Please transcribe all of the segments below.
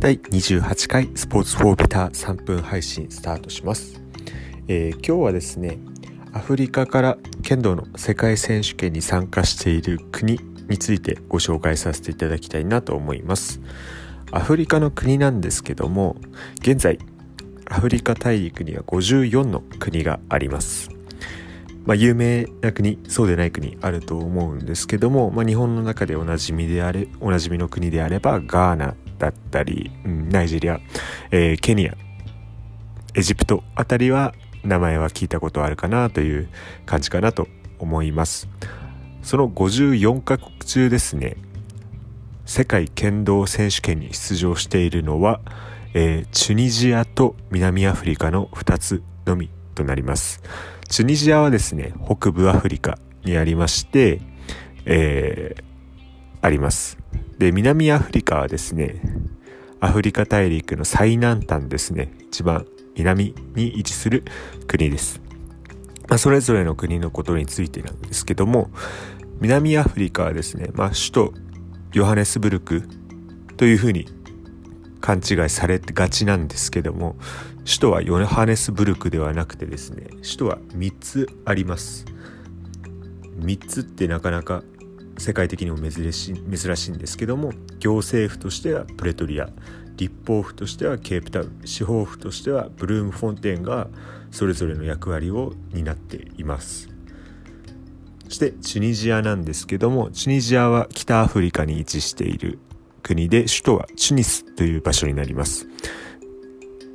第28回スポーツフォーベター3分配信スタートします、えー、今日はですねアフリカから剣道の世界選手権に参加している国についてご紹介させていただきたいなと思います。アフリカの国なんですけども現在アフリカ大陸には54の国があります。まあ、有名な国そうでない国あると思うんですけども、まあ、日本の中でおなじみであれおなじみの国であればガーナだったり、うん、ナイジェリア、えー、ケニアエジプトあたりは名前は聞いたことあるかなという感じかなと思いますその54カ国中ですね世界剣道選手権に出場しているのは、えー、チュニジアと南アフリカの2つのみとなりますチュニジアはですね、北部アフリカにありまして、えー、あります。で、南アフリカはですね、アフリカ大陸の最南端ですね、一番南に位置する国です。まあ、それぞれの国のことについてなんですけども、南アフリカはですね、まあ、首都ヨハネスブルクというふうに勘違いされがちなんですけども首都はヨハネスブルクではなくてですね首都は3つあります3つってなかなか世界的にも珍しい珍しいんですけども行政府としてはプレトリア立法府としてはケープタウン司法府としてはブルームフォンテーンがそれぞれの役割を担っています。そしてチュニジアなんですけどもチュニジアは北アフリカに位置している国で首都はチュニスという場所になります。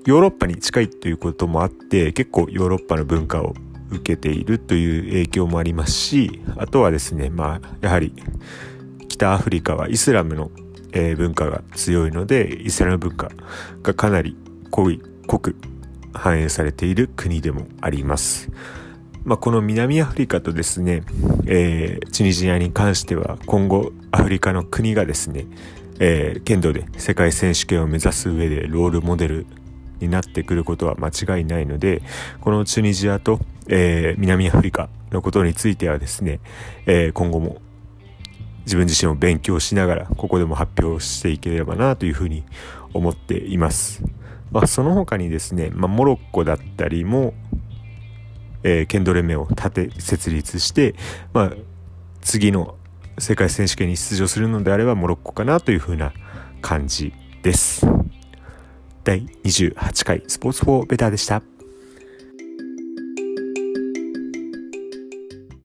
ヨーロッパに近いということもあって結構ヨーロッパの文化を受けているという影響もありますしあとはですねまあやはり北アフリカはイスラムの、え、文化が強いのでイスラム文化がかなり濃い濃く反映されている国でもあります。まあ、この南アフリカとですね、えー、チュニジアに関しては今後アフリカの国がですね、えー、剣道で世界選手権を目指す上でロールモデルになってくることは間違いないので、このチュニジアと、えー、南アフリカのことについてはですね、えー、今後も自分自身を勉強しながら、ここでも発表していければなというふうに思っています。まあ、その他にですね、まあ、モロッコだったりも、えー、剣道連盟を立て、設立して、まあ、次の世界選手権に出場するのであればモロッコかなというふうな感じです。第28回スポーツ4ベターでした。